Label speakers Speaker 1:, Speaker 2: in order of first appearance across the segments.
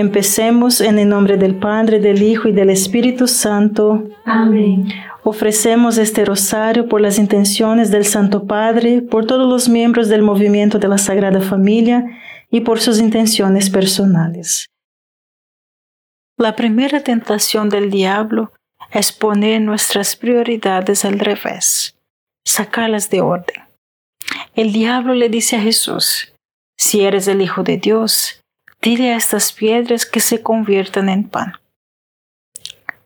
Speaker 1: Empecemos en el nombre del Padre, del Hijo y del Espíritu Santo.
Speaker 2: Amén.
Speaker 1: Ofrecemos este rosario por las intenciones del Santo Padre, por todos los miembros del movimiento de la Sagrada Familia y por sus intenciones personales. La primera tentación del diablo es poner nuestras prioridades al revés, sacarlas de orden. El diablo le dice a Jesús, si eres el Hijo de Dios, dile a estas piedras que se conviertan en pan.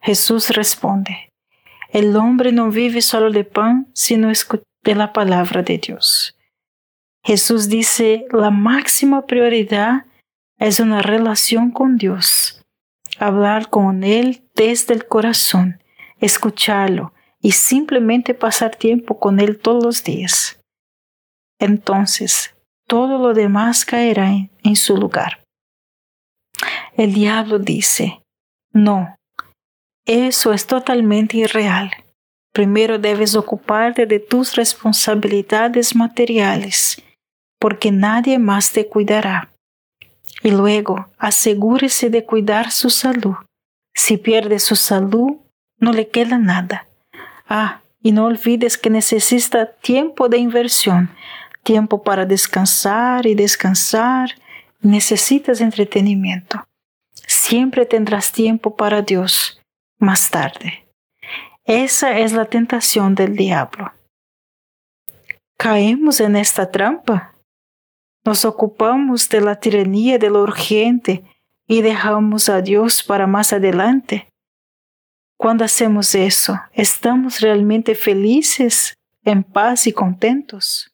Speaker 1: Jesús responde, el hombre no vive solo de pan, sino de la palabra de Dios. Jesús dice, la máxima prioridad es una relación con Dios, hablar con Él desde el corazón, escucharlo y simplemente pasar tiempo con Él todos los días. Entonces, todo lo demás caerá en su lugar. El diablo dice, no, eso es totalmente irreal. Primero debes ocuparte de tus responsabilidades materiales, porque nadie más te cuidará. Y luego asegúrese de cuidar su salud. Si pierde su salud, no le queda nada. Ah, y no olvides que necesita tiempo de inversión, tiempo para descansar y descansar. Necesitas entretenimiento. Siempre tendrás tiempo para Dios más tarde. Esa es la tentación del diablo. Caemos en esta trampa. Nos ocupamos de la tiranía de lo urgente y dejamos a Dios para más adelante. Cuando hacemos eso, ¿estamos realmente felices, en paz y contentos?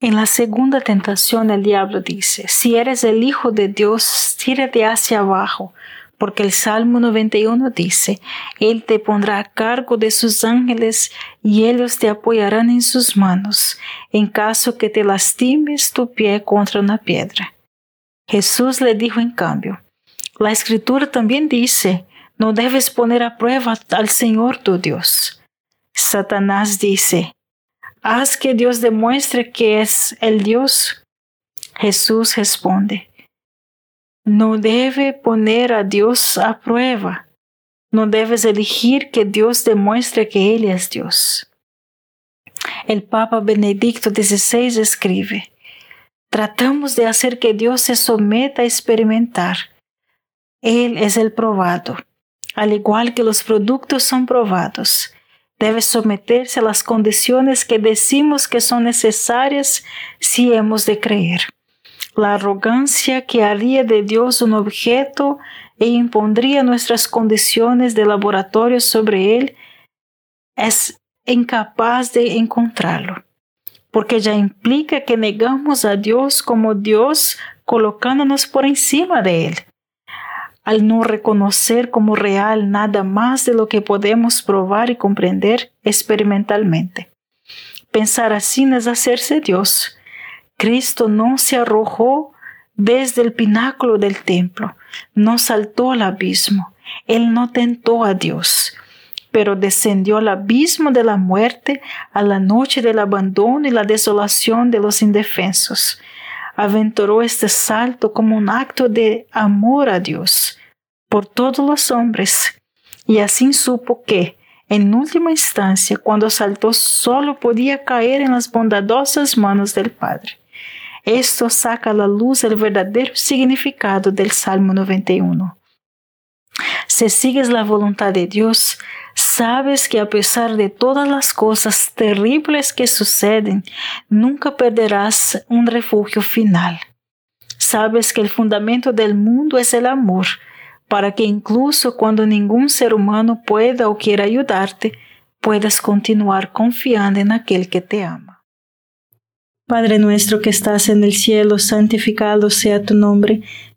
Speaker 1: En la segunda tentación el diablo dice, si eres el Hijo de Dios, tírate hacia abajo, porque el Salmo 91 dice, Él te pondrá a cargo de sus ángeles y ellos te apoyarán en sus manos, en caso que te lastimes tu pie contra una piedra. Jesús le dijo en cambio, la escritura también dice, no debes poner a prueba al Señor tu Dios. Satanás dice, haz que Dios demuestre que es el Dios. Jesús responde, no debe poner a Dios a prueba. No debes elegir que Dios demuestre que Él es Dios. El Papa Benedicto XVI escribe, tratamos de hacer que Dios se someta a experimentar él es el probado. Al igual que los productos son probados, debe someterse a las condiciones que decimos que son necesarias si hemos de creer. La arrogancia que haría de Dios un objeto e impondría nuestras condiciones de laboratorio sobre Él es incapaz de encontrarlo, porque ya implica que negamos a Dios como Dios colocándonos por encima de Él al no reconocer como real nada más de lo que podemos probar y comprender experimentalmente. Pensar así es hacerse Dios. Cristo no se arrojó desde el pináculo del templo, no saltó al abismo, Él no tentó a Dios, pero descendió al abismo de la muerte a la noche del abandono y la desolación de los indefensos aventuró este salto como un acto de amor a Dios por todos los hombres, y así supo que, en última instancia, cuando saltó, solo podía caer en las bondadosas manos del Padre. Esto saca a la luz el verdadero significado del Salmo 91. Si sigues la voluntad de Dios, sabes que a pesar de todas las cosas terribles que suceden, nunca perderás un refugio final. Sabes que el fundamento del mundo es el amor, para que incluso cuando ningún ser humano pueda o quiera ayudarte, puedas continuar confiando en aquel que te ama. Padre nuestro que estás en el cielo, santificado sea tu nombre,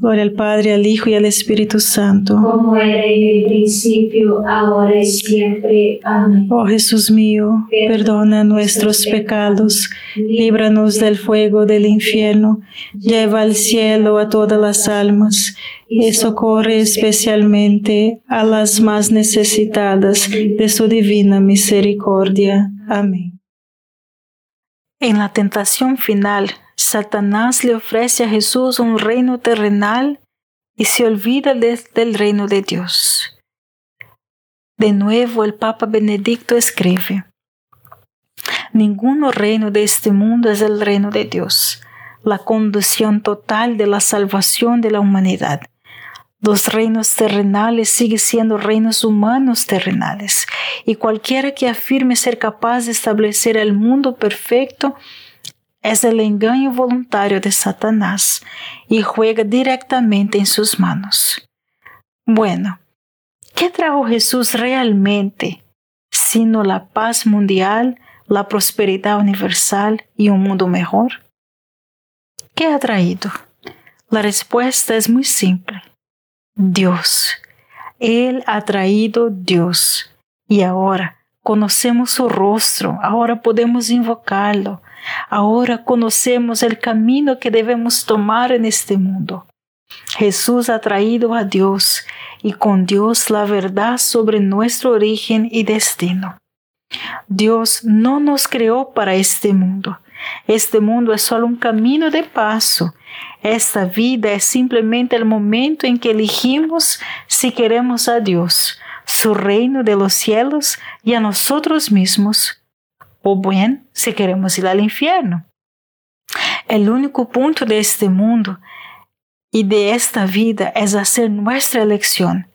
Speaker 1: Gloria al Padre, al Hijo y al Espíritu Santo.
Speaker 2: Como era en el principio, ahora y siempre. Amén.
Speaker 1: Oh Jesús mío, perdona nuestros pecados, líbranos del fuego del infierno, lleva al cielo a todas las almas y socorre especialmente a las más necesitadas de su divina misericordia. Amén. En la tentación final, Satanás le ofrece a Jesús un reino terrenal y se olvida de- del reino de Dios. De nuevo el Papa Benedicto escribe, Ninguno reino de este mundo es el reino de Dios, la condición total de la salvación de la humanidad. Los reinos terrenales siguen siendo reinos humanos terrenales, y cualquiera que afirme ser capaz de establecer el mundo perfecto es el engaño voluntario de Satanás y juega directamente en sus manos. Bueno, ¿qué trajo Jesús realmente sino la paz mundial, la prosperidad universal y un mundo mejor? ¿Qué ha traído? La respuesta es muy simple. Dios. Él ha traído Dios. Y ahora conocemos su rostro, ahora podemos invocarlo, ahora conocemos el camino que debemos tomar en este mundo. Jesús ha traído a Dios y con Dios la verdad sobre nuestro origen y destino. Dios no nos creó para este mundo. Este mundo es solo un camino de paso. Esta vida es simplemente el momento en que elegimos si queremos a Dios, su reino de los cielos y a nosotros mismos, o bien si queremos ir al infierno. El único punto de este mundo y de esta vida es hacer nuestra elección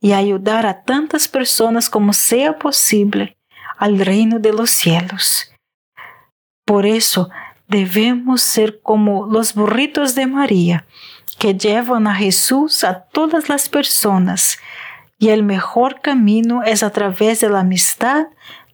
Speaker 1: y ayudar a tantas personas como sea posible al reino de los cielos. Por eso debemos ser como los burritos de María, que llevan a Jesús a todas las personas, y el mejor camino es a través de la amistad,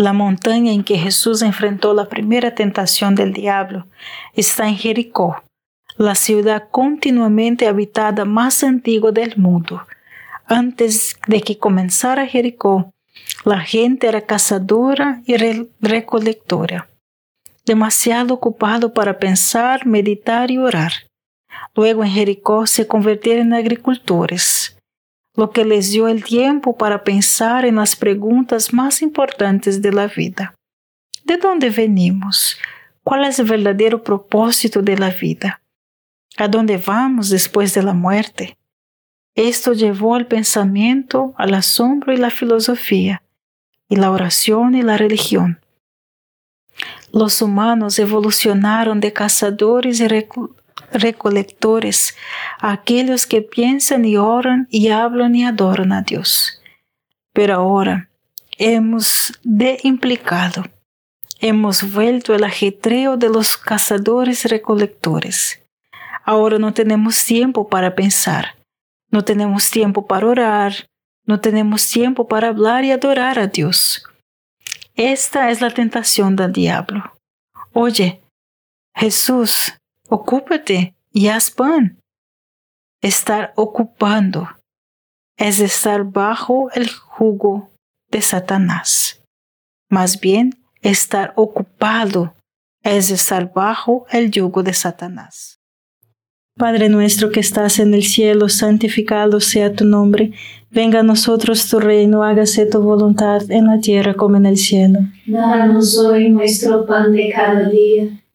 Speaker 1: La montaña en que Jesús enfrentó la primera tentación del diablo está en Jericó, la ciudad continuamente habitada más antigua del mundo. Antes de que comenzara Jericó, la gente era cazadora y re- recolectora, demasiado ocupado para pensar, meditar y orar. Luego en Jericó se convirtieron en agricultores, lo que les dio el tiempo para pensar en las preguntas más importantes de la vida. ¿De dónde venimos? ¿Cuál es el verdadero propósito de la vida? ¿A dónde vamos después de la muerte? Esto llevó al pensamiento, al asombro y la filosofía, y la oración y la religión. Los humanos evolucionaron de cazadores y recolectores aquellos que piensan y oran y hablan y adoran a Dios. Pero ahora hemos deimplicado, hemos vuelto al ajetreo de los cazadores recolectores. Ahora no tenemos tiempo para pensar, no tenemos tiempo para orar, no tenemos tiempo para hablar y adorar a Dios. Esta es la tentación del diablo. Oye, Jesús, ocúpate y haz pan. Estar ocupando es estar bajo el jugo de Satanás. Más bien, estar ocupado es estar bajo el yugo de Satanás. Padre nuestro que estás en el cielo, santificado sea tu nombre. Venga a nosotros tu reino, hágase tu voluntad en la tierra como en el cielo.
Speaker 2: Danos hoy nuestro pan de cada día.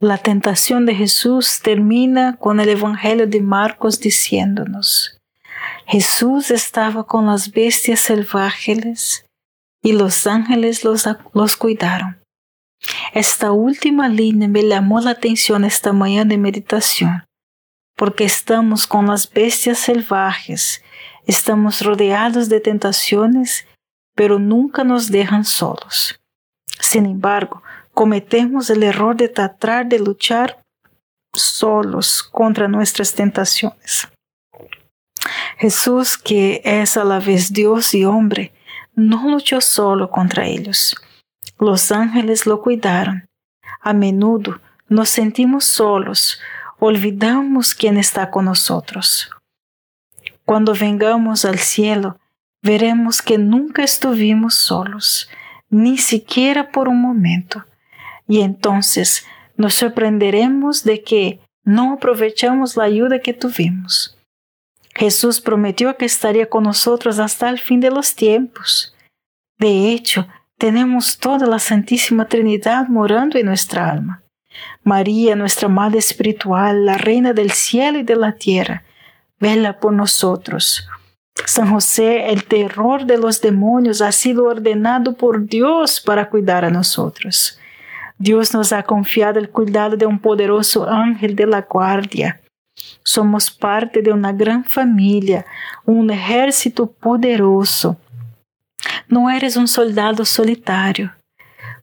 Speaker 1: La tentación de Jesús termina con el Evangelio de Marcos diciéndonos, Jesús estaba con las bestias salvajes y los ángeles los, los cuidaron. Esta última línea me llamó la atención esta mañana de meditación, porque estamos con las bestias salvajes, estamos rodeados de tentaciones, pero nunca nos dejan solos. Sin embargo, cometemos el error de tratar de luchar solos contra nuestras tentaciones. Jesús, que es a la vez Dios y hombre, no luchó solo contra ellos. Los ángeles lo cuidaron. A menudo nos sentimos solos, olvidamos quién está con nosotros. Cuando vengamos al cielo, veremos que nunca estuvimos solos, ni siquiera por un momento y entonces nos sorprenderemos de que no aprovechamos la ayuda que tuvimos. Jesús prometió que estaría con nosotros hasta el fin de los tiempos. De hecho, tenemos toda la Santísima Trinidad morando en nuestra alma. María, nuestra Madre Espiritual, la Reina del cielo y de la tierra, vela por nosotros. San José, el terror de los demonios, ha sido ordenado por Dios para cuidar a nosotros. Dios nos ha confiado el cuidado de un poderoso ángel de la guardia. Somos parte de una gran familia, un ejército poderoso. No eres un soldado solitario.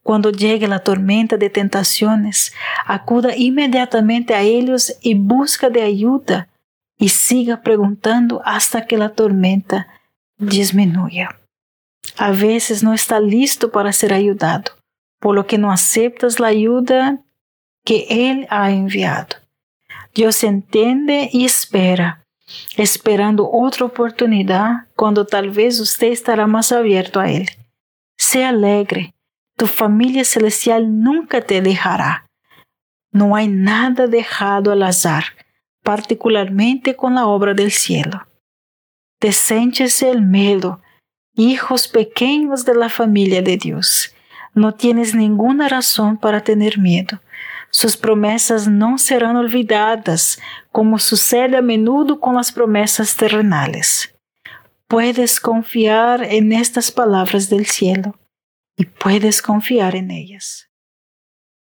Speaker 1: Cuando llegue la tormenta de tentaciones, acuda inmediatamente a ellos y busca de ayuda y siga preguntando hasta que la tormenta disminuya. A veces no está listo para ser ayudado, por lo que no aceptas la ayuda que Él ha enviado. Dios entiende y espera, esperando otra oportunidad cuando tal vez usted estará más abierto a Él. Sea alegre, tu familia celestial nunca te dejará. No hay nada dejado al azar, particularmente con la obra del cielo. Desénchese el miedo, hijos pequeños de la familia de Dios. No tienes ninguna razón para tener miedo. Sus promesas no serán olvidadas, como sucede a menudo con las promesas terrenales. Puedes confiar en estas palabras del cielo y puedes confiar en ellas.